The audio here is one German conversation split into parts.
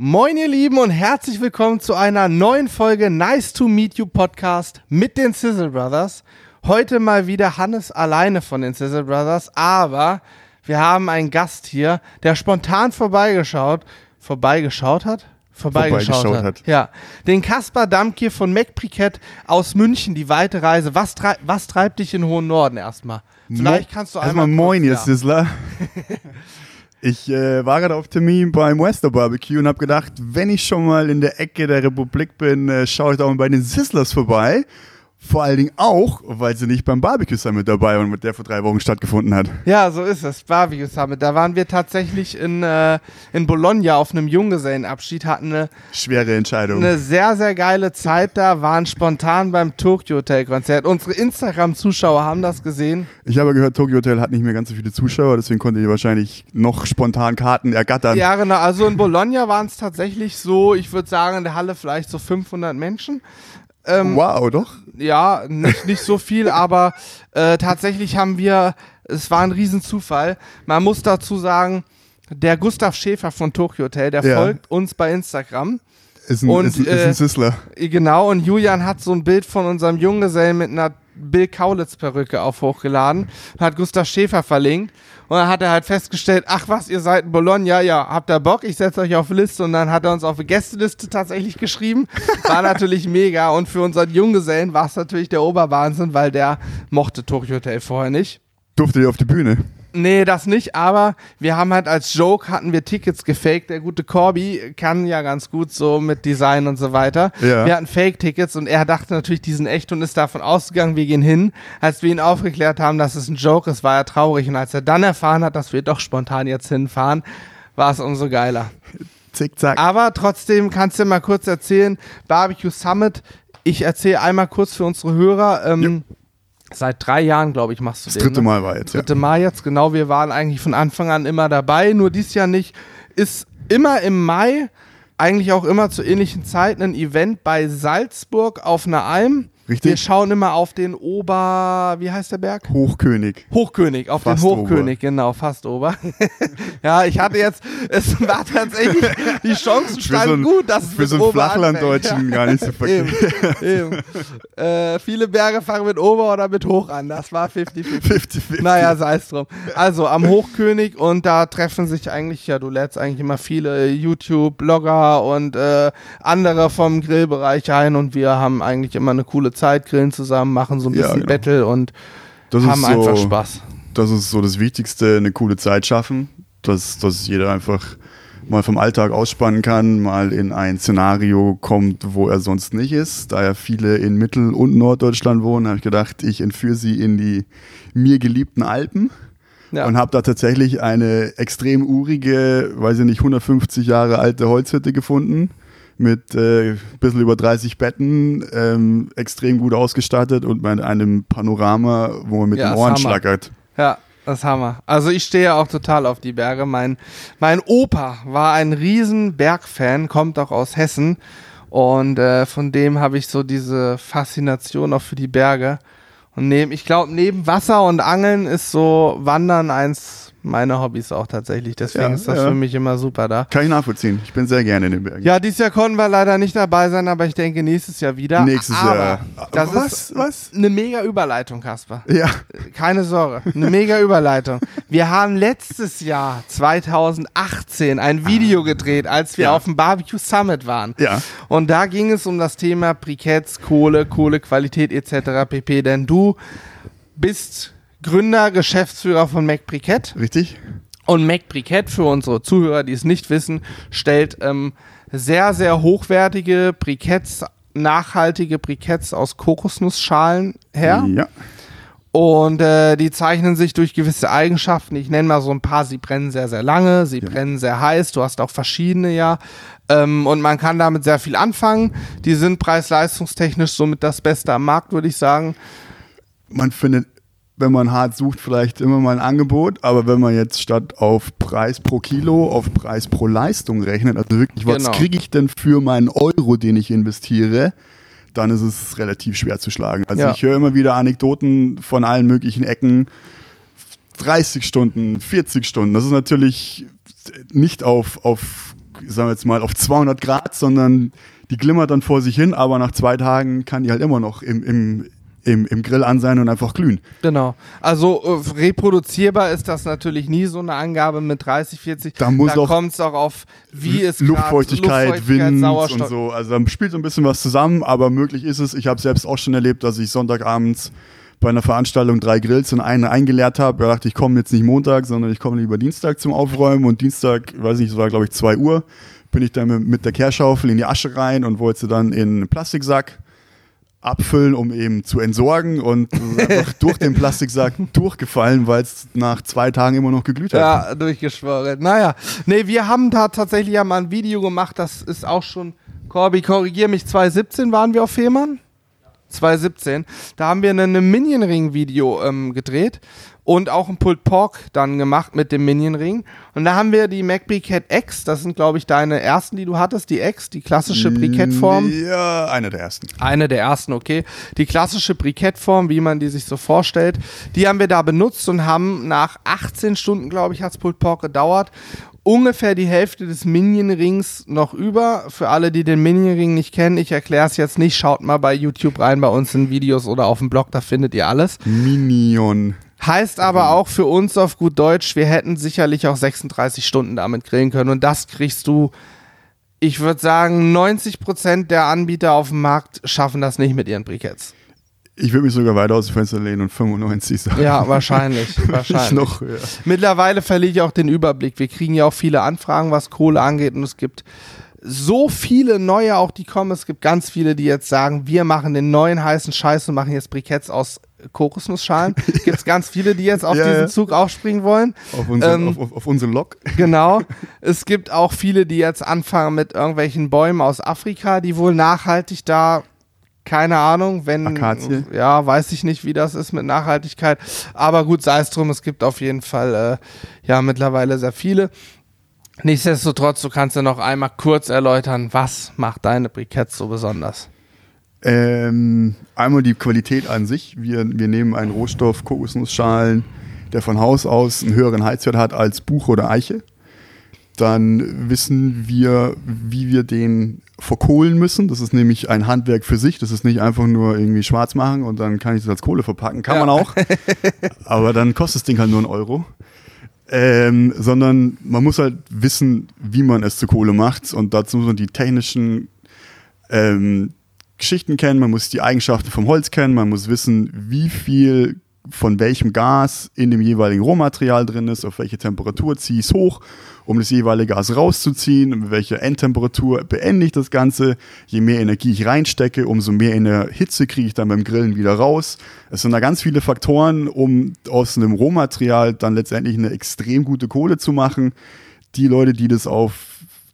Moin ihr Lieben und herzlich willkommen zu einer neuen Folge Nice to Meet You Podcast mit den Sizzle Brothers. Heute mal wieder Hannes alleine von den Sizzle Brothers, aber wir haben einen Gast hier, der spontan vorbeigeschaut, vorbeigeschaut hat? Vorbeigeschaut, Vorbeigeschaut hat. hat. Ja, den Kaspar Damke von MacPriket aus München, die weite Reise. Was, trei was treibt dich in den hohen Norden erstmal? Vielleicht kannst du einmal Erstmal moin, ihr kurz- ja. Sizzler. Ich äh, war gerade auf Termin beim Wester Barbecue und habe gedacht, wenn ich schon mal in der Ecke der Republik bin, äh, schaue ich doch mal bei den Sizzlers vorbei. Vor allen Dingen auch, weil sie nicht beim Barbecue Summit dabei waren, mit der vor drei Wochen stattgefunden hat. Ja, so ist es. Barbecue Summit. Da waren wir tatsächlich in, äh, in Bologna auf einem Junggesellenabschied, hatten eine, Schwere Entscheidung. eine sehr, sehr geile Zeit da, waren spontan beim Tokyo Hotel Konzert. Unsere Instagram-Zuschauer haben das gesehen. Ich habe gehört, Tokyo Hotel hat nicht mehr ganz so viele Zuschauer, deswegen konnte ihr wahrscheinlich noch spontan Karten ergattern. Ja, genau. Also in Bologna waren es tatsächlich so, ich würde sagen, in der Halle vielleicht so 500 Menschen. Ähm, Wow, doch? Ja, nicht, nicht so viel, aber äh, tatsächlich haben wir, es war ein Riesenzufall. Man muss dazu sagen, der Gustav Schäfer von Tokyo Hotel, der Ja. folgt uns bei Instagram. Ist ein, Und, ist, ein- ist äh, ein Sizzler. Genau, und Julian hat so ein Bild von unserem Junggesellen mit einer Bill Kaulitz-Perücke auf hochgeladen und hat Gustav Schäfer verlinkt. Und dann hat er halt festgestellt, ach was, ihr seid in Bologna, ja, habt ihr Bock, ich setze euch auf Liste. Und dann hat er uns auf eine Gästeliste tatsächlich geschrieben. War natürlich mega. Und für unseren Junggesellen war es natürlich der Oberwahnsinn, weil der mochte Tokyo Hotel vorher nicht. Durfte ihr auf die Bühne? Nee, das nicht, aber wir haben halt als Joke hatten wir Tickets gefaked. Der gute Corby kann ja ganz gut so mit Design und so weiter. Ja. Wir hatten Fake-Tickets und er dachte natürlich, die sind echt und ist davon ausgegangen, wir gehen hin. Als wir ihn aufgeklärt haben, dass es ein Joke ist, war er traurig. Und als er dann erfahren hat, dass wir doch spontan jetzt hinfahren, war es umso geiler. Zickzack. Aber trotzdem kannst du mal kurz erzählen, Barbecue Summit, ich erzähle einmal kurz für unsere Hörer, ähm, seit drei Jahren, glaube ich, machst du das den. dritte ne? Mal war jetzt. Ja. dritte Mal jetzt, genau. Wir waren eigentlich von Anfang an immer dabei, nur dies Jahr nicht. Ist immer im Mai, eigentlich auch immer zu ähnlichen Zeiten, ein Event bei Salzburg auf einer Alm. Richtig. Wir schauen immer auf den Ober, wie heißt der Berg? Hochkönig. Hochkönig, auf Fast den Hochkönig, genau, fast Ober. ja, ich hatte jetzt, es war tatsächlich, die Chancen so standen ein- gut, dass es Für so einen Ober Flachlanddeutschen gar nicht so verkehrt. Eben, eben. Äh, viele Berge fangen mit Ober oder mit Hoch an. Das war 50-50. 50-50. Naja, sei es drum. Also am Hochkönig und da treffen sich eigentlich, ja, du lädst eigentlich immer viele YouTube-Blogger und äh, andere vom Grillbereich ein und wir haben eigentlich immer eine coole Zeit, grillen zusammen, machen so ein Ja, bisschen genau. Battle und Das haben ist so, einfach Spaß. Das ist so das Wichtigste, eine coole Zeit schaffen, dass, dass jeder einfach mal vom Alltag ausspannen kann, mal in ein Szenario kommt, wo er sonst nicht ist. Da ja viele in Mittel- und Norddeutschland wohnen, habe ich gedacht, ich entführe sie in die mir geliebten Alpen Ja. und habe da tatsächlich eine extrem urige, weiß ich nicht, 150 Jahre alte Holzhütte gefunden mit äh, bisschen über 30 Betten, ähm, extrem gut ausgestattet und mit einem Panorama, wo man mit Ja, den Ohren schlackert. Ja, das ist Hammer. Also ich stehe auch total auf die Berge. Mein, mein Opa war ein riesen Bergfan, kommt auch aus Hessen. Und äh, von dem habe ich so diese Faszination auch für die Berge. Und neben, ich glaube, neben Wasser und Angeln ist so Wandern eins meiner Hobbys auch tatsächlich. Deswegen Ja, ist das ja. für mich immer super da. Kann ich nachvollziehen. Ich bin sehr gerne in den Bergen. Ja, dieses Jahr konnten wir leider nicht dabei sein, aber ich denke nächstes Jahr wieder. Nächstes aber Jahr. Das Was? ist Was? eine mega Überleitung, Kasper. Ja. Keine Sorge, eine mega Überleitung. Wir haben letztes Jahr, 2018, ein Video gedreht, als wir Ja. auf dem Barbecue Summit waren. Ja. Und da ging es um das Thema Briketts, Kohle, Kohlequalität etc. pp. Denn du bist Gründer, Geschäftsführer von Mac Brikett. Richtig? Und Mac Brikett, für unsere Zuhörer, die es nicht wissen, stellt ähm, sehr, sehr hochwertige Briketts, nachhaltige Briketts aus Kokosnussschalen her. Ja. Und äh, die zeichnen sich durch gewisse Eigenschaften. Ich nenne mal so ein paar. Sie brennen sehr, sehr lange, sie brennen sehr heiß. Du hast auch verschiedene, ja. Ähm, und man kann damit sehr viel anfangen. Die sind preis-leistungstechnisch somit das Beste am Markt, würde ich sagen. Man findet, wenn man hart sucht, vielleicht immer mal ein Angebot, aber wenn man jetzt statt auf Preis pro Kilo auf Preis pro Leistung rechnet, also wirklich, was Genau. kriege ich denn für meinen Euro, den ich investiere, dann ist es relativ schwer zu schlagen. Also Ja. ich höre immer wieder Anekdoten von allen möglichen Ecken. 30 Stunden, 40 Stunden, das ist natürlich nicht auf, auf sagen wir jetzt mal, auf 200 Grad, sondern die glimmert dann vor sich hin, aber nach zwei Tagen kann die halt immer noch im, im, im, im Grill an sein und einfach glühen. Genau. Also äh, reproduzierbar ist das natürlich nie so eine Angabe mit 30, 40. Da muss da auch kommt es auch auf, wie es Luftfeuchtigkeit, grad, Wind Sauerstoff. und so. Also da spielt so ein bisschen was zusammen, aber möglich ist es. Ich habe selbst auch schon erlebt, dass ich Sonntagabends bei einer Veranstaltung drei Grills und einen eingeleert habe. Da dachte ich, komme jetzt nicht Montag, sondern ich komme lieber Dienstag zum Aufräumen und Dienstag, weiß nicht, es war glaube ich 2 Uhr, bin ich dann mit der Kehrschaufel in die Asche rein und wollte dann in einen Plastiksack abfüllen, um eben zu entsorgen und durch den Plastiksack durchgefallen, weil es nach zwei Tagen immer noch geglüht hat. Ja, durchgeschworen. Naja, nee, wir haben da tatsächlich ja mal ein Video gemacht, das ist auch schon, Corby, korrigier mich, 2017 waren wir auf Fehmarn? 2017. Da haben wir ein Minion-Ring-Video ähm, gedreht und auch ein Pulled Pork dann gemacht mit dem Minion-Ring. Und da haben wir die MacBreakhead X, das sind glaube ich deine ersten, die du hattest, die X, die klassische Brikettform. Ja, eine der ersten. Eine der ersten, okay. Die klassische Brikettform, wie man die sich so vorstellt, die haben wir da benutzt und haben nach 18 Stunden, glaube ich, hat's Pulled Pork gedauert, ungefähr die Hälfte des Minion-Rings noch über. Für alle, die den Minion-Ring nicht kennen, ich erkläre es jetzt nicht, schaut mal bei YouTube rein, bei uns in Videos oder auf dem Blog, da findet ihr alles. Minion. Heißt aber auch für uns auf gut Deutsch, wir hätten sicherlich auch 36 Stunden damit grillen können und das kriegst du, ich würde sagen, 90% der Anbieter auf dem Markt schaffen das nicht mit ihren Briketts. Ich würde mich sogar weiter aus dem Fenster lehnen und 95 sagen. Ja, wahrscheinlich. wahrscheinlich. noch höher. Mittlerweile verliere ich auch den Überblick. Wir kriegen ja auch viele Anfragen, was Kohle angeht und es gibt so viele neue auch, die kommen. Es gibt ganz viele, die jetzt sagen, wir machen den neuen heißen Scheiß und machen jetzt Briketts aus Kokosnussschalen. Gibt es ganz viele, die jetzt auf Ja, diesen. Zug aufspringen wollen. Auf, unseren, Ähm, auf, auf, auf unseren Lok. Genau. Es gibt auch viele, die jetzt anfangen mit irgendwelchen Bäumen aus Afrika, die wohl nachhaltig da, keine Ahnung, wenn. Akazie? Ja, weiß ich nicht, wie das ist mit Nachhaltigkeit. Aber gut, sei es drum, es gibt auf jeden Fall äh, ja mittlerweile sehr viele. Nichtsdestotrotz, du kannst ja noch einmal kurz erläutern, was macht deine Briketts so besonders? Ähm, einmal die Qualität an sich. Wir, wir nehmen einen Rohstoff, Kokosnussschalen, der von Haus aus einen höheren Heizwert hat als Buche oder Eiche. Dann wissen wir, wie wir den verkohlen müssen. Das ist nämlich ein Handwerk für sich. Das ist nicht einfach nur irgendwie schwarz machen und dann kann ich das als Kohle verpacken. Kann Ja. man auch. Aber dann kostet das Ding halt nur einen Euro. Ähm, sondern man muss halt wissen, wie man es zu Kohle macht. Und dazu muss man die technischen ähm, Geschichten kennen, man muss die Eigenschaften vom Holz kennen, man muss wissen, wie viel von welchem Gas in dem jeweiligen Rohmaterial drin ist, auf welche Temperatur ziehe ich es hoch, um das jeweilige Gas rauszuziehen, mit welcher Endtemperatur beende ich das Ganze. Je mehr Energie ich reinstecke, umso mehr in der Hitze kriege ich dann beim Grillen wieder raus. Es sind da ganz viele Faktoren, um aus einem Rohmaterial dann letztendlich eine extrem gute Kohle zu machen. Die Leute, die das auf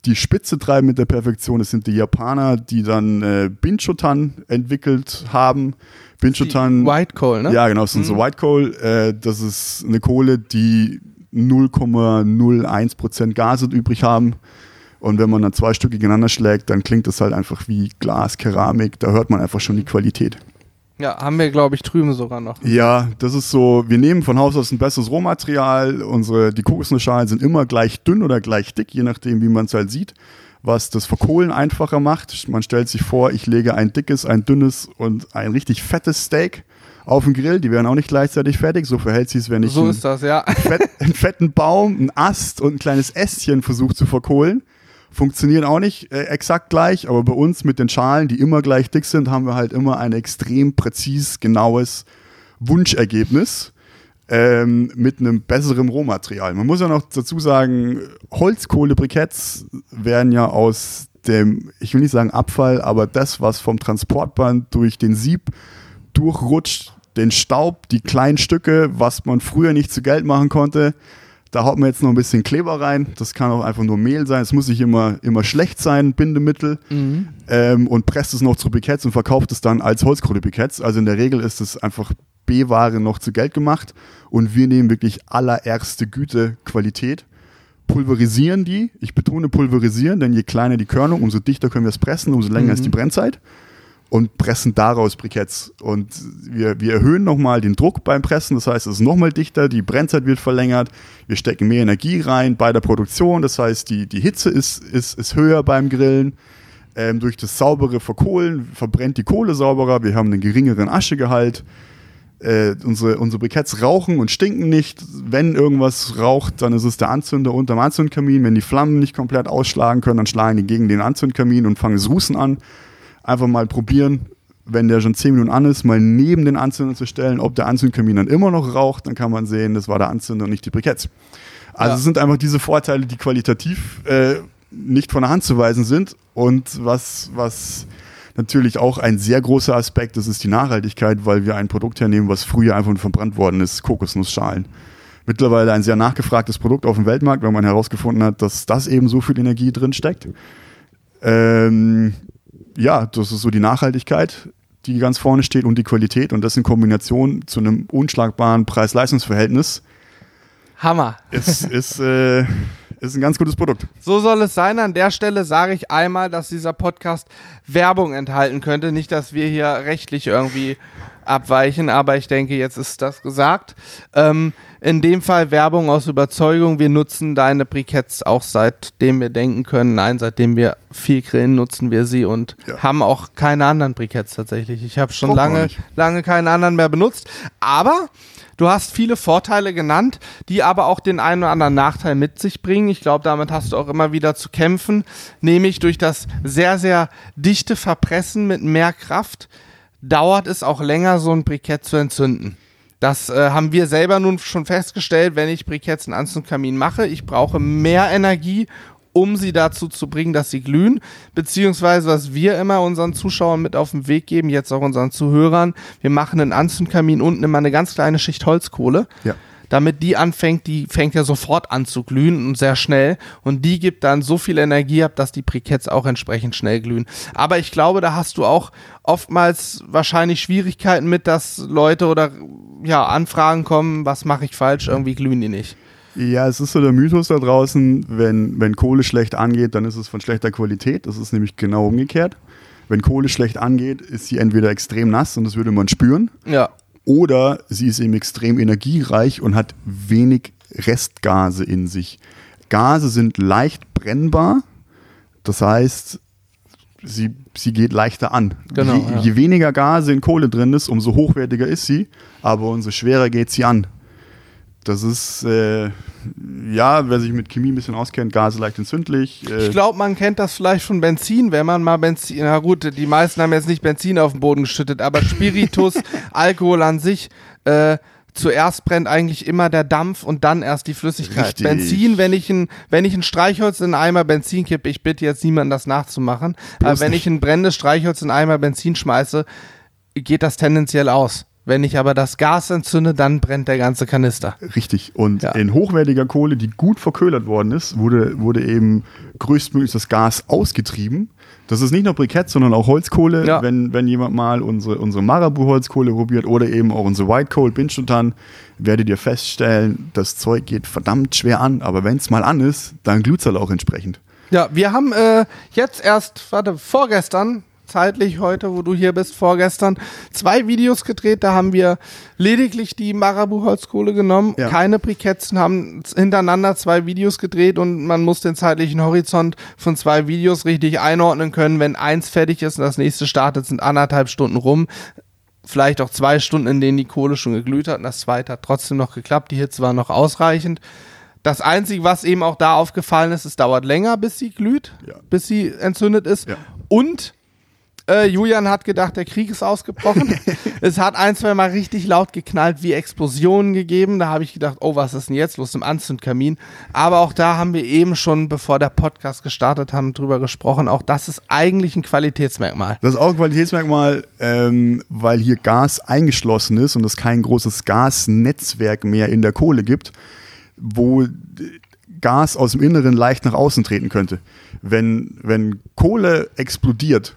die Spitze treiben mit der Perfektion, das sind die Japaner, die dann äh, Binchotan entwickelt haben. Binchotan, White Coal, ne? ja genau, das sind so White Coal. Äh, das ist eine Kohle, die 0,01% Gase übrig haben. Und wenn man dann zwei Stück gegeneinander schlägt, dann klingt das halt einfach wie Glas, Keramik. Da hört man einfach schon die Qualität. Ja, haben wir, glaube ich, drüben sogar noch. Ja, das ist so, wir nehmen von Haus aus ein besseres Rohmaterial. Unsere, die Kokosnussschalen sind immer gleich dünn oder gleich dick, je nachdem, wie man es halt sieht, was das Verkohlen einfacher macht. Man stellt sich vor, ich lege ein dickes, ein dünnes und ein richtig fettes Steak auf den Grill. Die werden auch nicht gleichzeitig fertig. So verhält sich es, wenn ich So ein- ist das, ja. einen fetten Baum, einen Ast und ein kleines Ästchen versucht zu verkohlen. Funktionieren auch nicht äh, exakt gleich, aber bei uns mit den Schalen, die immer gleich dick sind, haben wir halt immer ein extrem präzis, genaues Wunschergebnis ähm, mit einem besseren Rohmaterial. Man muss ja noch dazu sagen, Holzkohlebriketts werden ja aus dem, ich will nicht sagen Abfall, aber das, was vom Transportband durch den Sieb durchrutscht, den Staub, die kleinen Stücke, was man früher nicht zu Geld machen konnte. Da haut man jetzt noch ein bisschen Kleber rein. Das kann auch einfach nur Mehl sein. Es muss nicht immer, immer schlecht sein, Bindemittel. Ähm, und presst es noch zu Briketts und verkauft es dann als Holzkohlebriketts. Also in der Regel ist es einfach B-Ware noch zu Geld gemacht. Und wir nehmen wirklich allererste Güte Qualität pulverisieren die. Ich betone pulverisieren, denn je kleiner die Körnung, umso dichter können wir es pressen, umso länger ist die Brennzeit. Und pressen daraus Briketts. Und wir, wir erhöhen nochmal den Druck beim Pressen, das heißt, es ist nochmal dichter, die Brennzeit wird verlängert, wir stecken mehr Energie rein bei der Produktion, das heißt, die, die Hitze ist, ist, ist höher beim Grillen. Ähm, durch das saubere Verkohlen verbrennt die Kohle sauberer, wir haben einen geringeren Aschegehalt. Äh, unsere, unsere Briketts rauchen und stinken nicht. Wenn irgendwas raucht, dann ist es der Anzünder unterm Anzündkamin. Wenn die Flammen nicht komplett ausschlagen können, dann schlagen die gegen den Anzündkamin und fangen das Rußen an einfach mal probieren, wenn der schon 10 Minuten an ist, mal neben den Anzünder zu stellen, ob der Anzündkamin dann immer noch raucht, dann kann man sehen, das war der Anzünder und nicht die Briketts. Also ja. es sind einfach diese Vorteile, die qualitativ äh, nicht von der Hand zu weisen sind und was, was natürlich auch ein sehr großer Aspekt ist, ist die Nachhaltigkeit, weil wir ein Produkt hernehmen, was früher einfach verbrannt worden ist, Kokosnussschalen. Mittlerweile ein sehr nachgefragtes Produkt auf dem Weltmarkt, weil man herausgefunden hat, dass das eben so viel Energie drin steckt. Ähm, ja, das ist so die Nachhaltigkeit, die ganz vorne steht und die Qualität und das in Kombination zu einem unschlagbaren Preis-Leistungs-Verhältnis. Hammer. Ist, ist, äh, ist ein ganz gutes Produkt. So soll es sein. An der Stelle sage ich einmal, dass dieser Podcast Werbung enthalten könnte. Nicht, dass wir hier rechtlich irgendwie abweichen, aber ich denke, jetzt ist das gesagt. Ähm, in dem Fall Werbung aus Überzeugung. Wir nutzen deine Briketts auch seitdem wir denken können. Nein, seitdem wir viel grillen, nutzen wir sie und ja. haben auch keine anderen Briketts tatsächlich. Ich habe schon Brauch lange, lange keinen anderen mehr benutzt. Aber Du hast viele Vorteile genannt, die aber auch den einen oder anderen Nachteil mit sich bringen. Ich glaube, damit hast du auch immer wieder zu kämpfen, nämlich durch das sehr, sehr dichte Verpressen mit mehr Kraft dauert es auch länger, so ein Brikett zu entzünden. Das äh, haben wir selber nun schon festgestellt, wenn ich Briketts in Anzugkamin mache. Ich brauche mehr Energie, um sie dazu zu bringen, dass sie glühen. Beziehungsweise, was wir immer unseren Zuschauern mit auf den Weg geben, jetzt auch unseren Zuhörern, wir machen einen Anzugkamin unten immer eine ganz kleine Schicht Holzkohle. Ja damit die anfängt, die fängt ja sofort an zu glühen und sehr schnell und die gibt dann so viel Energie ab, dass die Briketts auch entsprechend schnell glühen. Aber ich glaube, da hast du auch oftmals wahrscheinlich Schwierigkeiten mit, dass Leute oder ja, Anfragen kommen, was mache ich falsch, irgendwie glühen die nicht. Ja, es ist so der Mythos da draußen, wenn, wenn Kohle schlecht angeht, dann ist es von schlechter Qualität. Das ist nämlich genau umgekehrt. Wenn Kohle schlecht angeht, ist sie entweder extrem nass und das würde man spüren. Ja. Oder sie ist eben extrem energiereich und hat wenig Restgase in sich. Gase sind leicht brennbar, das heißt, sie, sie geht leichter an. Genau, je, ja. je weniger Gase in Kohle drin ist, umso hochwertiger ist sie, aber umso schwerer geht sie an. Das ist, äh, ja, wer sich mit Chemie ein bisschen auskennt, Gase leicht entzündlich. Äh ich glaube, man kennt das vielleicht von Benzin, wenn man mal Benzin, na gut, die meisten haben jetzt nicht Benzin auf den Boden geschüttet, aber Spiritus, Alkohol an sich, äh, zuerst brennt eigentlich immer der Dampf und dann erst die Flüssigkeit. Richtig. Benzin, wenn ich ein, wenn ich ein Streichholz in einen Eimer Benzin kippe, ich bitte jetzt niemanden das nachzumachen, Bloß aber wenn nicht. ich ein brennendes Streichholz in einen Eimer Benzin schmeiße, geht das tendenziell aus. Wenn ich aber das Gas entzünde, dann brennt der ganze Kanister. Richtig. Und ja. in hochwertiger Kohle, die gut verköhlert worden ist, wurde, wurde eben größtmöglich das Gas ausgetrieben. Das ist nicht nur Brikett, sondern auch Holzkohle. Ja. Wenn, wenn jemand mal unsere, unsere Marabu-Holzkohle probiert oder eben auch unsere White Coal Binchutan, werdet ihr feststellen, das Zeug geht verdammt schwer an. Aber wenn es mal an ist, dann glüht es halt auch entsprechend. Ja, wir haben äh, jetzt erst, warte, vorgestern zeitlich heute, wo du hier bist, vorgestern, zwei Videos gedreht. Da haben wir lediglich die Marabu-Holzkohle genommen, ja. keine Briketts, haben hintereinander zwei Videos gedreht und man muss den zeitlichen Horizont von zwei Videos richtig einordnen können. Wenn eins fertig ist und das nächste startet, sind anderthalb Stunden rum. Vielleicht auch zwei Stunden, in denen die Kohle schon geglüht hat und das zweite hat trotzdem noch geklappt. Die Hitze war noch ausreichend. Das Einzige, was eben auch da aufgefallen ist, es dauert länger, bis sie glüht, ja. bis sie entzündet ist. Ja. Und äh, Julian hat gedacht, der Krieg ist ausgebrochen. es hat ein, zwei Mal richtig laut geknallt, wie Explosionen gegeben. Da habe ich gedacht, oh, was ist denn jetzt los im Anzündkamin? Aber auch da haben wir eben schon, bevor der Podcast gestartet haben, drüber gesprochen. Auch das ist eigentlich ein Qualitätsmerkmal. Das ist auch ein Qualitätsmerkmal, ähm, weil hier Gas eingeschlossen ist und es kein großes Gasnetzwerk mehr in der Kohle gibt, wo Gas aus dem Inneren leicht nach außen treten könnte. Wenn, wenn Kohle explodiert,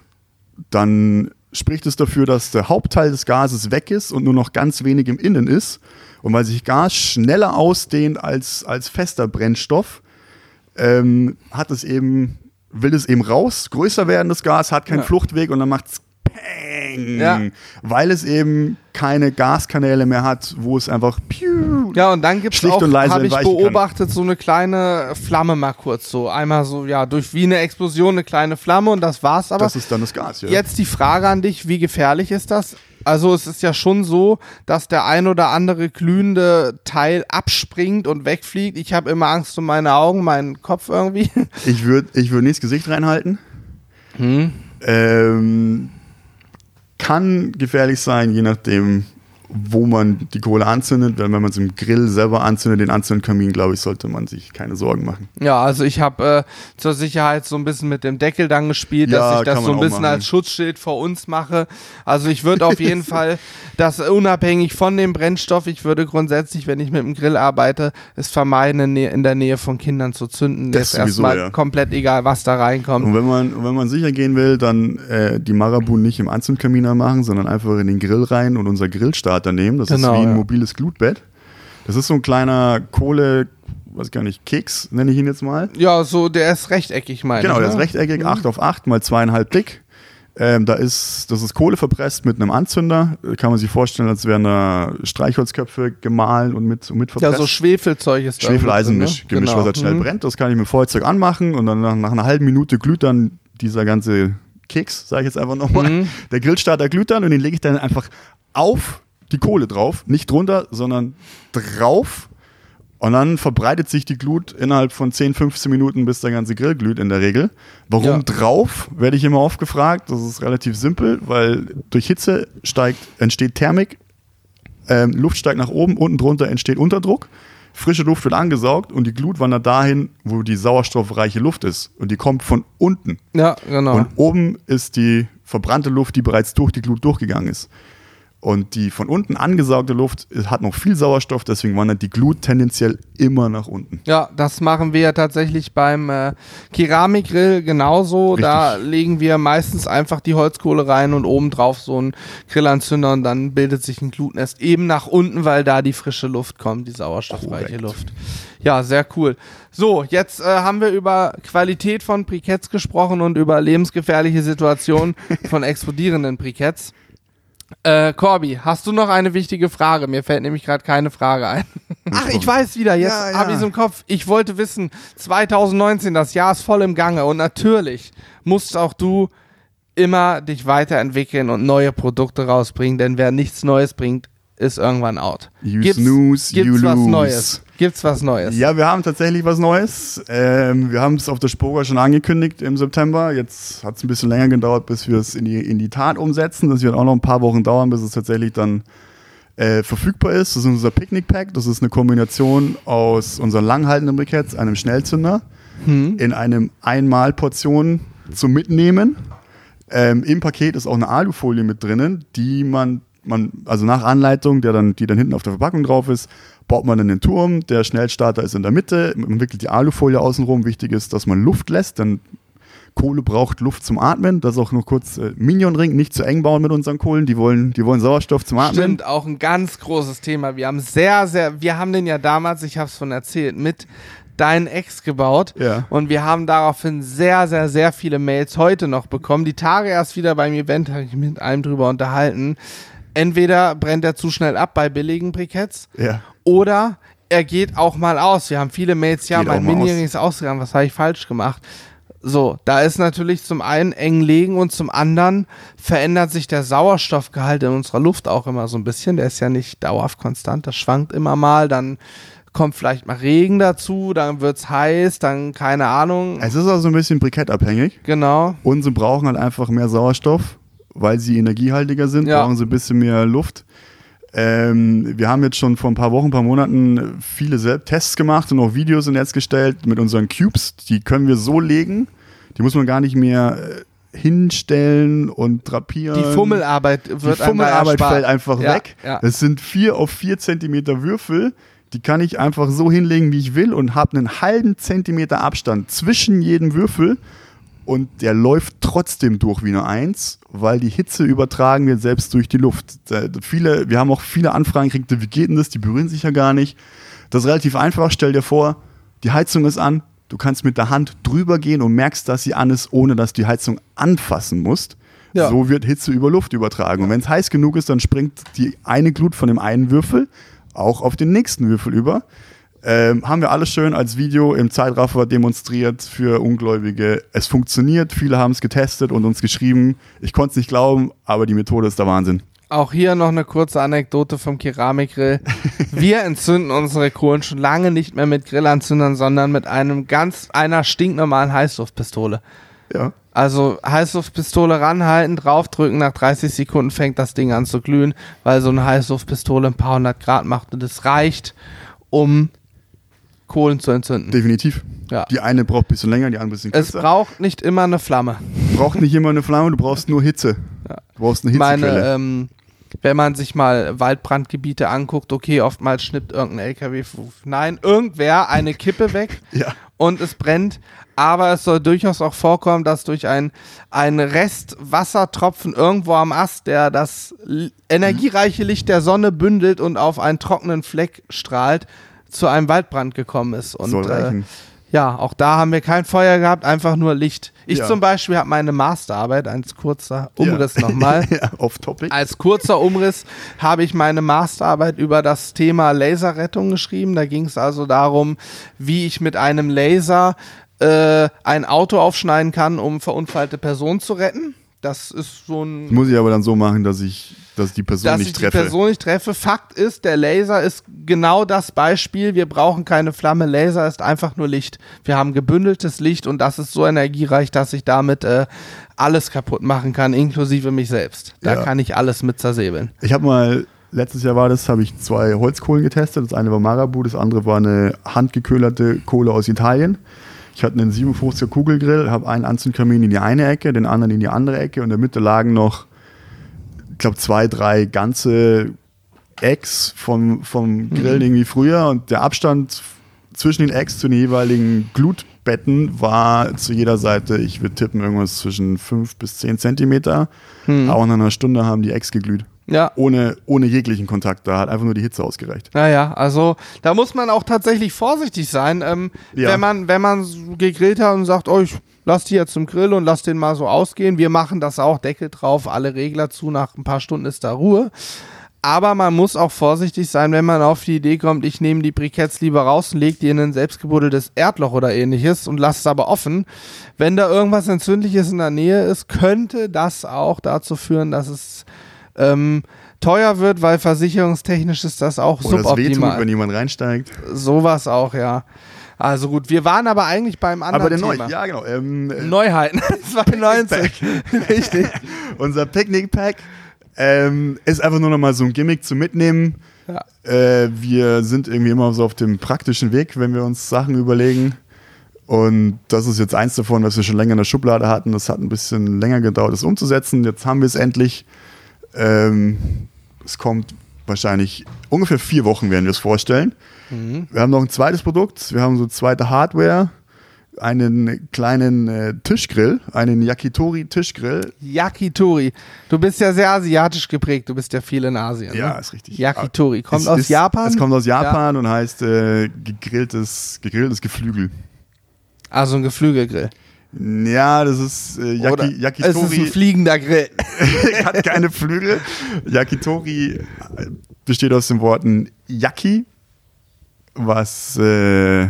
dann spricht es dafür, dass der Hauptteil des Gases weg ist und nur noch ganz wenig im Innen ist. Und weil sich Gas schneller ausdehnt als, als fester Brennstoff, ähm, hat es eben, will es eben raus, größer werden, das Gas, hat keinen ja. Fluchtweg und dann macht es bing, Ja. weil es eben keine Gaskanäle mehr hat, wo es einfach piu, Ja, und dann gibt's Schlicht auch, habe ich entweichen kann. beobachtet, so eine kleine Flamme mal kurz so. Einmal so, ja, durch wie eine Explosion eine kleine Flamme und das war's. Aber das ist dann das Gas, ja. jetzt die Frage an dich, wie gefährlich ist das? Also es ist ja schon so, dass der ein oder andere glühende Teil abspringt und wegfliegt. Ich habe immer Angst um meine Augen, meinen Kopf irgendwie. Ich würde ich würd nicht das Gesicht reinhalten. Hm. Ähm, kann gefährlich sein, je nachdem, wo man die Kohle anzündet, weil wenn man es im Grill selber anzündet, den Anzündkamin, glaube ich, sollte man sich keine Sorgen machen. Ja, also ich habe äh, zur Sicherheit so ein bisschen mit dem Deckel dann gespielt, Ja, dass ich das so ein bisschen machen. als Schutzschild vor uns mache. Also ich würde auf jeden Fall das unabhängig von dem Brennstoff, ich würde grundsätzlich, wenn ich mit dem Grill arbeite, es vermeiden, in, der Nähe von Kindern zu zünden. Das sowieso, erstmal ja. komplett egal, was da reinkommt. Und wenn man, wenn man sicher gehen will, dann äh, die Marabu nicht im Anzündkamin anmachen, sondern einfach in den Grill rein und unser Grillstarter nehmen. Das Genau, ist wie ein ja. mobiles Glutbett. Das ist so ein kleiner Kohle, weiß gar nicht, Keks, nenne ich ihn jetzt mal. Ja, so, der ist rechteckig, meine Genau, ich. der ist ne? rechteckig, 8 auf 8 mal zweieinhalb dick. Ähm, da ist, das ist Kohle verpresst mit einem Anzünder. Kann man sich vorstellen, als wären da Streichholzköpfe gemahlen und mit, und mit Ja, verpresst. so Schwefelzeug ist drin, ne? Gemisch, was halt schnell Mhm. brennt. Das kann ich mit Feuerzeug anmachen und dann nach, nach einer halben Minute glüht dann dieser ganze Keks, sage ich jetzt einfach nochmal. Mhm. Der Grillstarter glüht dann und den lege ich dann einfach auf die Kohle drauf. Nicht drunter, sondern drauf. Und dann verbreitet sich die Glut innerhalb von 10, 15 Minuten, bis der ganze Grill glüht in der Regel. Warum Ja. drauf, werde ich immer oft gefragt. Das ist relativ simpel, weil durch Hitze steigt, entsteht Thermik, ähm, Luft steigt nach oben, unten drunter entsteht Unterdruck. Frische Luft wird angesaugt und die Glut wandert dahin, wo die sauerstoffreiche Luft ist. Und die kommt von unten. Ja, genau. Und oben ist die verbrannte Luft, die bereits durch die Glut durchgegangen ist. Und die von unten angesaugte Luft hat noch viel Sauerstoff, deswegen wandert die Glut tendenziell immer nach unten. Ja, das machen wir ja tatsächlich beim äh, Keramikgrill genauso. Da Richtig. legen wir meistens einfach die Holzkohle rein und obendrauf so einen Grillanzünder und dann bildet sich ein Glutnest eben nach unten, weil da die frische Luft kommt, die sauerstoffreiche Korrekt. Luft. Ja, sehr cool. So, jetzt äh, haben wir über Qualität von Briketts gesprochen und über lebensgefährliche Situationen von explodierenden Briketts. Äh, Corby, hast du noch eine wichtige Frage? Mir fällt nämlich gerade keine Frage ein. Ach, ich weiß wieder, jetzt Ja, ja. habe ich es im Kopf. Ich wollte wissen, 2019, das Jahr ist voll im Gange und natürlich musst auch du immer dich weiterentwickeln und neue Produkte rausbringen, denn wer nichts Neues bringt, ist irgendwann out. You gibt's snooze, gibt's you was lose. Neues? Gibt's was Neues? Ja, wir haben tatsächlich was Neues. Ähm, wir haben es auf der Spoga schon angekündigt im September. Jetzt hat es ein bisschen länger gedauert, bis wir es in die, in die Tat umsetzen. Das wird auch noch ein paar Wochen dauern, bis es tatsächlich dann äh, verfügbar ist. Das ist unser Picnic Pack. Das ist eine Kombination aus unseren langhaltenden Briketts, einem Schnellzünder, in einem Einmalportion zum Mitnehmen. Ähm, Im Paket ist auch eine Alufolie mit drinnen, die man, man, also nach Anleitung, der dann, die dann hinten auf der Verpackung drauf ist, baut man dann den Turm. Der Schnellstarter ist in der Mitte, man wickelt die Alufolie außenrum. Wichtig ist, dass man Luft lässt, denn Kohle braucht Luft zum Atmen. Das ist auch nur kurz äh, Minion-Ring, nicht zu eng bauen mit unseren Kohlen. Die wollen, die wollen Sauerstoff zum Atmen. Stimmt, auch ein ganz großes Thema. Wir haben sehr, sehr, wir haben den ja damals, ich habe es von erzählt, mit deinen Ex gebaut. Ja. Und wir haben daraufhin sehr, sehr, sehr viele Mails heute noch bekommen. Die Tage erst wieder beim Event habe ich mich mit einem drüber unterhalten. Entweder brennt er zu schnell ab bei billigen Briketts Ja. oder er geht auch mal aus. Wir haben viele Mails, ja, Geht mein aus. ist ausgegangen, was habe ich falsch gemacht? So, da ist natürlich zum einen eng legen und zum anderen verändert sich der Sauerstoffgehalt in unserer Luft auch immer so ein bisschen. Der ist ja nicht dauerhaft konstant, das schwankt immer mal, dann kommt vielleicht mal Regen dazu, dann wird's heiß, dann keine Ahnung. Es ist also ein bisschen brikettabhängig. Genau. Und sie brauchen halt einfach mehr Sauerstoff, weil sie energiehaltiger sind, Ja. brauchen sie ein bisschen mehr Luft. Ähm, wir haben jetzt schon vor ein paar Wochen, ein paar Monaten viele Tests gemacht und auch Videos im Netz gestellt mit unseren Cubes. Die können wir so legen, die muss man gar nicht mehr äh, hinstellen und drapieren. Die Fummelarbeit wird Die Fummelarbeit fällt einfach Ja, weg. Ja. Das sind vier auf vier Zentimeter Würfel. Die kann ich einfach so hinlegen, wie ich will und habe einen halben Zentimeter Abstand zwischen jedem Würfel und der läuft trotzdem durch wie eine Eins, weil die Hitze übertragen wird selbst durch die Luft. Viele, wir haben auch viele Anfragen gekriegt, wie geht denn das? Die berühren sich ja gar nicht. Das ist relativ einfach. Stell dir vor, die Heizung ist an. Du kannst mit der Hand drüber gehen und merkst, dass sie an ist, ohne dass du die Heizung anfassen musst. Ja. So wird Hitze über Luft übertragen. Und wenn es heiß genug ist, dann springt die eine Glut von dem einen Würfel auch auf den nächsten Würfel über. Ähm, haben wir alles schön als Video im Zeitraffer demonstriert für Ungläubige. Es funktioniert, viele haben es getestet und uns geschrieben. Ich konnte es nicht glauben, aber die Methode ist der Wahnsinn. Auch hier noch eine kurze Anekdote vom Keramikgrill. Wir entzünden unsere Kohlen schon lange nicht mehr mit Grillanzündern, sondern mit einem ganz einer stinknormalen Heißluftpistole. Ja. Also Heißluftpistole ranhalten, draufdrücken, nach 30 Sekunden fängt das Ding an zu glühen, weil so eine Heißluftpistole ein paar hundert Grad macht und es reicht, um Kohlen zu entzünden. Definitiv. Ja. Die eine braucht ein bisschen länger, die andere ein bisschen Es kürzer. braucht nicht immer eine Flamme. braucht nicht immer eine Flamme, du brauchst nur Hitze. Ja. Du brauchst eine Ich meine, Hitzequelle. ähm, wenn man sich mal Waldbrandgebiete anguckt, okay, oftmals schnippt irgendein LKW, nein, irgendwer eine Kippe weg ja. und es brennt. Aber es soll durchaus auch vorkommen, dass durch ein, ein Rest Wassertropfen irgendwo am Ast, der das energiereiche Licht der Sonne bündelt und auf einen trockenen Fleck strahlt, zu einem Waldbrand gekommen ist. Und Soll äh, ja, auch da haben wir kein Feuer gehabt, einfach nur Licht. Ich Ja. zum Beispiel habe meine Masterarbeit, als kurzer Umriss ja. nochmal. ja, off topic. Als kurzer Umriss habe ich meine Masterarbeit über das Thema Laserrettung geschrieben. Da ging es also darum, wie ich mit einem Laser äh, ein Auto aufschneiden kann, um verunfallte Personen zu retten. Das ist so ein Muss ich aber dann so machen, dass ich, dass ich die Person dass nicht ich die treffe. Person nicht treffe. Fakt ist, der Laser ist genau das Beispiel. Wir brauchen keine Flamme. Laser ist einfach nur Licht. Wir haben gebündeltes Licht und das ist so energiereich, dass ich damit äh, alles kaputt machen kann, inklusive mich selbst. Da Ja. kann ich alles mit zersäbeln. Ich habe mal, letztes Jahr war das, habe ich zwei Holzkohlen getestet. Das eine war Marabu, das andere war eine handgeköhlerte Kohle aus Italien. Ich hatte einen 57er Kugelgrill, habe einen Anzündkamin in die eine Ecke, den anderen in die andere Ecke und in der Mitte lagen noch, glaube, zwei, drei ganze Eggs vom, vom Grillen irgendwie früher und der Abstand zwischen den Eggs zu den jeweiligen Glutbetten war zu jeder Seite, ich würde tippen, irgendwas zwischen 5 bis 10 Zentimeter. Auch nach einer Stunde haben die Eggs geglüht Ja, ohne, ohne jeglichen Kontakt. Da hat einfach nur die Hitze ausgereicht. Naja, also da muss man auch tatsächlich vorsichtig sein, ähm, Ja. wenn man wenn man gegrillt hat und sagt, oh, ich lass die jetzt zum Grill und lass den mal so ausgehen. Wir machen das auch, Deckel drauf, alle Regler zu, nach ein paar Stunden ist da Ruhe. Aber man muss auch vorsichtig sein, wenn man auf die Idee kommt, ich nehme die Briketts lieber raus und lege die in ein selbstgebuddeltes Erdloch oder ähnliches und lasse es aber offen. Wenn da irgendwas Entzündliches in der Nähe ist, könnte das auch dazu führen, dass es ähm, teuer wird, weil versicherungstechnisch ist das auch Oder es wehtut, suboptimal. wenn jemand reinsteigt. Sowas auch, Also gut, wir waren aber eigentlich beim anderen Aber der Neu, Thema. ja genau. Ähm, äh, Neuheiten, 92. Richtig. unser Picknick-Pack ähm, ist einfach nur noch mal so ein Gimmick zum Mitnehmen. Ja. Äh, wir sind irgendwie immer so auf dem praktischen Weg, wenn wir uns Sachen überlegen. Und das ist jetzt eins davon, was wir schon länger in der Schublade hatten. Das hat ein bisschen länger gedauert, das umzusetzen. Jetzt haben wir es endlich. Ähm, es kommt wahrscheinlich ungefähr vier Wochen, werden wir es vorstellen. Wir haben noch ein zweites Produkt. Wir haben so zweite Hardware, einen kleinen äh, Tischgrill, einen Yakitori-Tischgrill. Yakitori. Du bist ja sehr asiatisch geprägt. Du bist ja viel in Asien. Ja, ne? ist richtig. Yakitori. Kommt Es aus ist, Japan? Es kommt aus Japan und heißt äh, gegrilltes, gegrilltes Geflügel. Also ein Geflügelgrill. Ja, das ist äh, Oder Yaki, es ist ein Yakitori fliegender Grill. hat keine Flügel. Yakitori äh, besteht aus den Worten Yaki, was äh,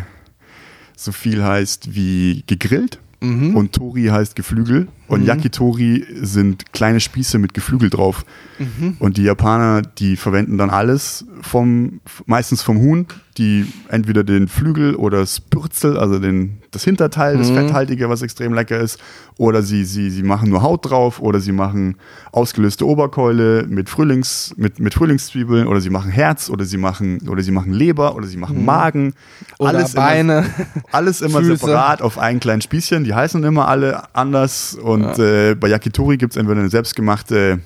so viel heißt wie gegrillt. Mhm. Und Tori heißt Geflügel. Und Yakitori sind kleine Spieße mit Geflügel drauf. Mhm. Und die Japaner, die verwenden dann alles vom, meistens vom Huhn, die entweder den Flügel oder das Bürzel, also den, das Hinterteil, das Mhm. Fetthaltige, was extrem lecker ist, oder sie, sie, sie machen nur Haut drauf, oder sie machen ausgelöste Oberkeule mit Frühlings, mit, mit Frühlingszwiebeln, oder sie machen Herz, oder sie machen, oder sie machen Leber, oder sie machen Magen. Mhm. Oder alles Beine. Immer, alles immer Füße. separat auf einen kleinen Spießchen. Die heißen immer alle anders. Und äh, bei Yakitori gibt es entweder eine selbstgemachte.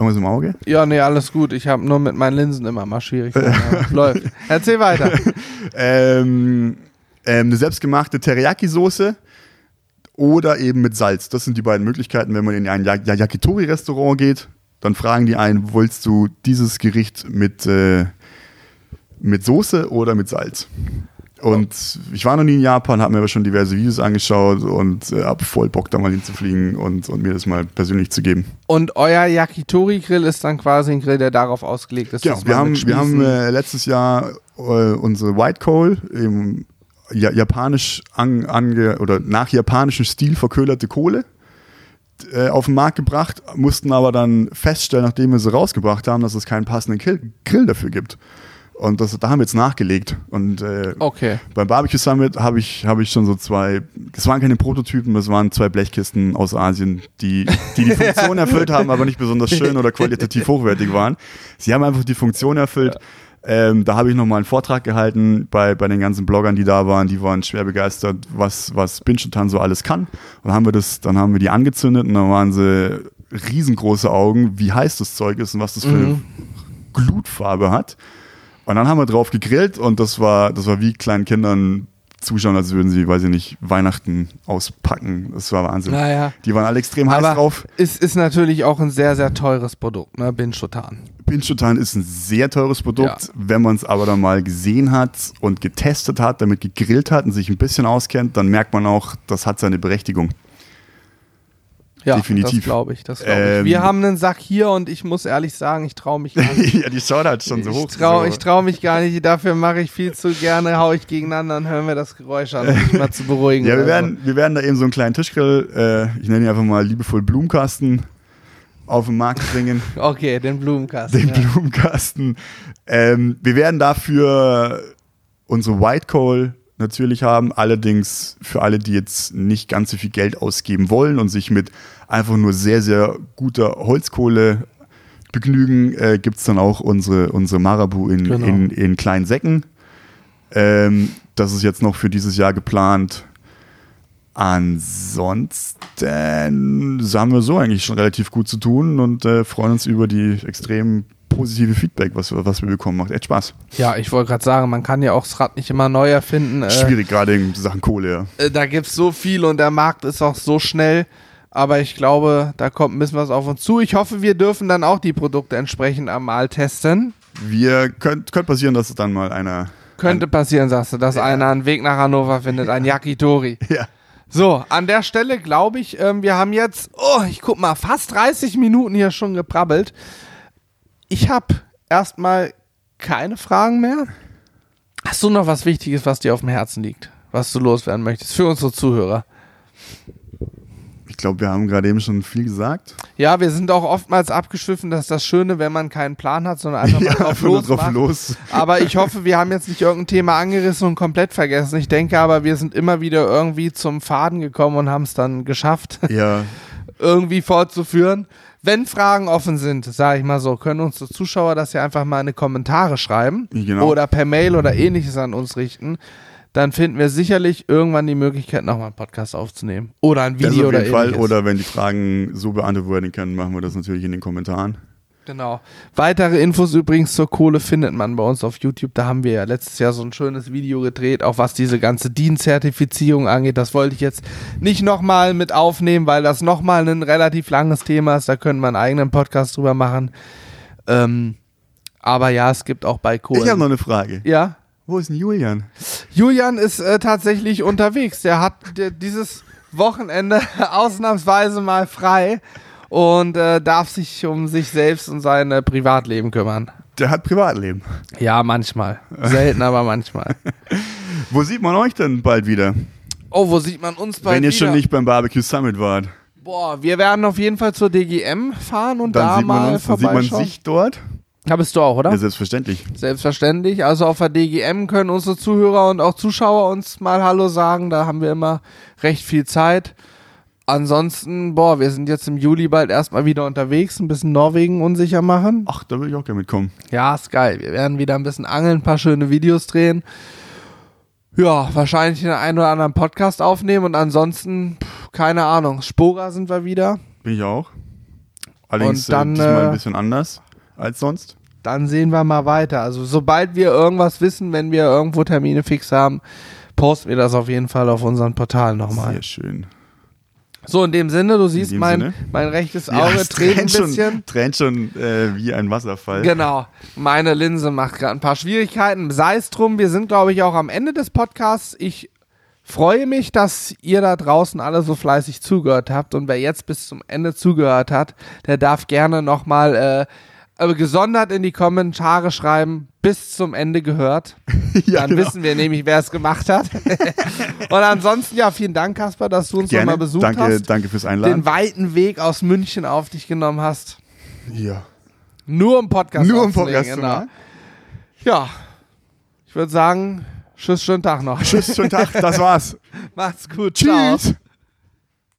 Irgendwas im Auge? Ja, nee, alles gut. Ich habe nur mit meinen Linsen immer mal Schwierigkeiten. Läuft. Erzähl weiter. Ähm, ähm, eine selbstgemachte Teriyaki-Soße oder eben mit Salz. Das sind die beiden Möglichkeiten, wenn man in ein Ya- Ya- Yakitori-Restaurant geht. Dann fragen die einen, willst du dieses Gericht mit, äh, mit Soße oder mit Salz? Und ich war noch nie in Japan, habe mir aber schon diverse Videos angeschaut und äh, habe voll Bock, da mal hinzufliegen und, und mir das mal persönlich zu geben. Und euer Yakitori-Grill ist dann quasi ein Grill, der darauf ausgelegt ist. Genau, dass wir haben, wir haben äh, letztes Jahr äh, unsere White Coal im ja, japanisch an, ange, oder nach japanischem Stil verköhlerte Kohle äh, auf den Markt gebracht, mussten aber dann feststellen, nachdem wir sie rausgebracht haben, dass es keinen passenden Grill dafür gibt. Und das, da haben wir jetzt nachgelegt. Und äh, Okay. beim Barbecue Summit habe ich, hab ich schon so zwei, das waren keine Prototypen, das waren zwei Blechkisten aus Asien, die die, die Funktion erfüllt haben, aber nicht besonders schön oder qualitativ hochwertig waren. Sie haben einfach die Funktion erfüllt. Ähm, da habe ich nochmal einen Vortrag gehalten bei, bei den ganzen Bloggern, die da waren. Die waren schwer begeistert, was, was Binchotan so alles kann. Und dann haben wir das, dann haben wir die angezündet und dann waren sie riesengroße Augen, wie heiß das Zeug ist und was das für eine Glutfarbe hat. Und dann haben wir drauf gegrillt und das war, das war wie kleinen Kindern zuschauen, als würden sie, weiß ich nicht, Weihnachten auspacken. Das war Wahnsinn. Naja. Die waren alle extrem heiß Aber drauf. es ist natürlich auch ein sehr, sehr teures Produkt, ne? Binchotan. Pinchotan ist ein sehr teures Produkt. Ja. Wenn man es aber dann mal gesehen hat und getestet hat, damit gegrillt hat und sich ein bisschen auskennt, dann merkt man auch, das hat seine Berechtigung. Ja, Definitiv. das glaube ich. Das glaub Ähm, ich. Wir haben einen Sack hier und ich muss ehrlich sagen, ich traue mich gar nicht. ja, die Shoutout schon so hoch. Ich traue so. trau mich gar nicht, dafür mache ich viel zu gerne, hau ich gegeneinander, dann hören wir das Geräusch an, um mich mal zu beruhigen. Ja, wir Also, werden, wir werden da eben so einen kleinen Tischgrill, äh, ich nenne ihn einfach mal liebevoll Blumenkasten, auf den Markt bringen. Okay, den Blumenkasten. den ja. Blumenkasten. Ähm, wir werden dafür unsere White Coal natürlich haben, allerdings für alle, die jetzt nicht ganz so viel Geld ausgeben wollen und sich mit einfach nur sehr, sehr guter Holzkohle begnügen, äh, gibt es dann auch unsere, unsere Marabu in, Genau. in, in kleinen Säcken. Ähm, das ist jetzt noch für dieses Jahr geplant. Ansonsten haben wir so eigentlich schon relativ gut zu tun und äh, freuen uns über die extrem positive Feedback, was, wir- was wir bekommen. Macht echt Spaß. Ja, ich wollte gerade sagen, man kann ja auch das Rad nicht immer neu erfinden. Äh, Schwierig, gerade in Sachen Kohle, ja. äh, da gibt es so viel und der Markt ist auch so schnell. Aber ich glaube, da kommt ein bisschen was auf uns zu. Ich hoffe, wir dürfen dann auch die Produkte entsprechend einmal testen. Wir könnt, könnte passieren, dass es dann mal einer. Könnte passieren, sagst du, dass einer einen Weg nach Hannover findet, ein Yakitori. Ja. So, an der Stelle glaube ich, ähm, wir haben jetzt, oh, ich guck mal, fast 30 Minuten hier schon geprabbelt. Ich habe erstmal keine Fragen mehr. Hast du noch was Wichtiges, was dir auf dem Herzen liegt, was du loswerden möchtest für unsere Zuhörer? Ich glaube, wir haben gerade eben schon viel gesagt. Ja, wir sind auch oftmals abgeschwiffen, das ist das Schöne, wenn man keinen Plan hat, sondern einfach mal drauf los. drauf los. Aber ich hoffe, wir haben jetzt nicht irgendein Thema angerissen und komplett vergessen. Ich denke aber, wir sind immer wieder irgendwie zum Faden gekommen und haben es dann geschafft, Ja, irgendwie fortzuführen. Wenn Fragen offen sind, sage ich mal so, können unsere Zuschauer das ja einfach mal in die Kommentare schreiben Genau. oder per Mail oder ähnliches an uns richten. Dann finden wir sicherlich irgendwann die Möglichkeit, nochmal einen Podcast aufzunehmen. Oder ein das Video auf oder jeden Fall. ähnliches. Oder wenn die Fragen so beantwortet werden können, machen wir das natürlich in den Kommentaren. Genau. Weitere Infos übrigens zur Kohle findet man bei uns auf YouTube. Da haben wir ja letztes Jahr so ein schönes Video gedreht, auch was diese ganze DIN-Zertifizierung angeht. Das wollte ich jetzt nicht nochmal mit aufnehmen, weil das nochmal ein relativ langes Thema ist. Da können wir einen eigenen Podcast drüber machen. Ähm, aber ja, es gibt auch bei Kohle. Ich habe noch eine Frage. ja. Wo ist denn Julian? Julian ist äh, tatsächlich unterwegs. Der hat der, dieses Wochenende ausnahmsweise mal frei und äh, darf sich um sich selbst und sein äh, Privatleben kümmern. Der hat Privatleben. Ja, manchmal. Selten, aber manchmal. Wo sieht man euch denn bald wieder? Oh, wo sieht man uns bald wenn ihr wieder? schon nicht beim Barbecue Summit wart. Boah, wir werden auf jeden Fall zur DGM fahren und Dann da sieht man mal uns, dann sieht man vorbeischauen. sich dort. Bist du auch, oder? Ja, selbstverständlich. Selbstverständlich. Also auf der DGM können unsere Zuhörer und auch Zuschauer uns mal Hallo sagen. Da haben wir immer recht viel Zeit. Ansonsten, boah, wir sind jetzt im Juli bald erstmal wieder unterwegs, ein bisschen Norwegen unsicher machen. Ach, da will ich auch gerne mitkommen. Ja, ist geil. Wir werden wieder ein bisschen angeln, ein paar schöne Videos drehen. Ja, wahrscheinlich den einen oder anderen Podcast aufnehmen und ansonsten, pff, keine Ahnung. Spora sind wir wieder. Bin ich auch. Allerdings dann, äh, diesmal äh, ein bisschen anders als sonst. Dann sehen wir mal weiter. Also sobald wir irgendwas wissen, wenn wir irgendwo Termine fix haben, posten wir das auf jeden Fall auf unseren Portal nochmal. Sehr schön. So, in dem Sinne, du siehst, mein, Sinne. mein rechtes Ja, Auge es dreht ein tränt schon, bisschen. tränt schon äh, wie ein Wasserfall. Genau, meine Linse macht gerade ein paar Schwierigkeiten. Sei es drum, wir sind, glaube ich, auch am Ende des Podcasts. Ich freue mich, dass ihr da draußen alle so fleißig zugehört habt. Und wer jetzt bis zum Ende zugehört hat, der darf gerne nochmal äh, äh, gesondert in die Kommentare schreiben, bis zum Ende gehört. Ja, Dann genau. wissen wir nämlich, wer es gemacht hat. Und ansonsten, ja, vielen Dank, Kasper, dass du uns Gerne. nochmal besucht danke, hast. danke fürs Den Einladen. weiten Weg aus München auf dich genommen hast. Ja. Nur im Podcast. Nur im Podcast. genau. Ja, ich würde sagen, tschüss, schönen Tag noch. Tschüss, schönen Tag, das war's. Macht's gut. Ciao. Tschüss.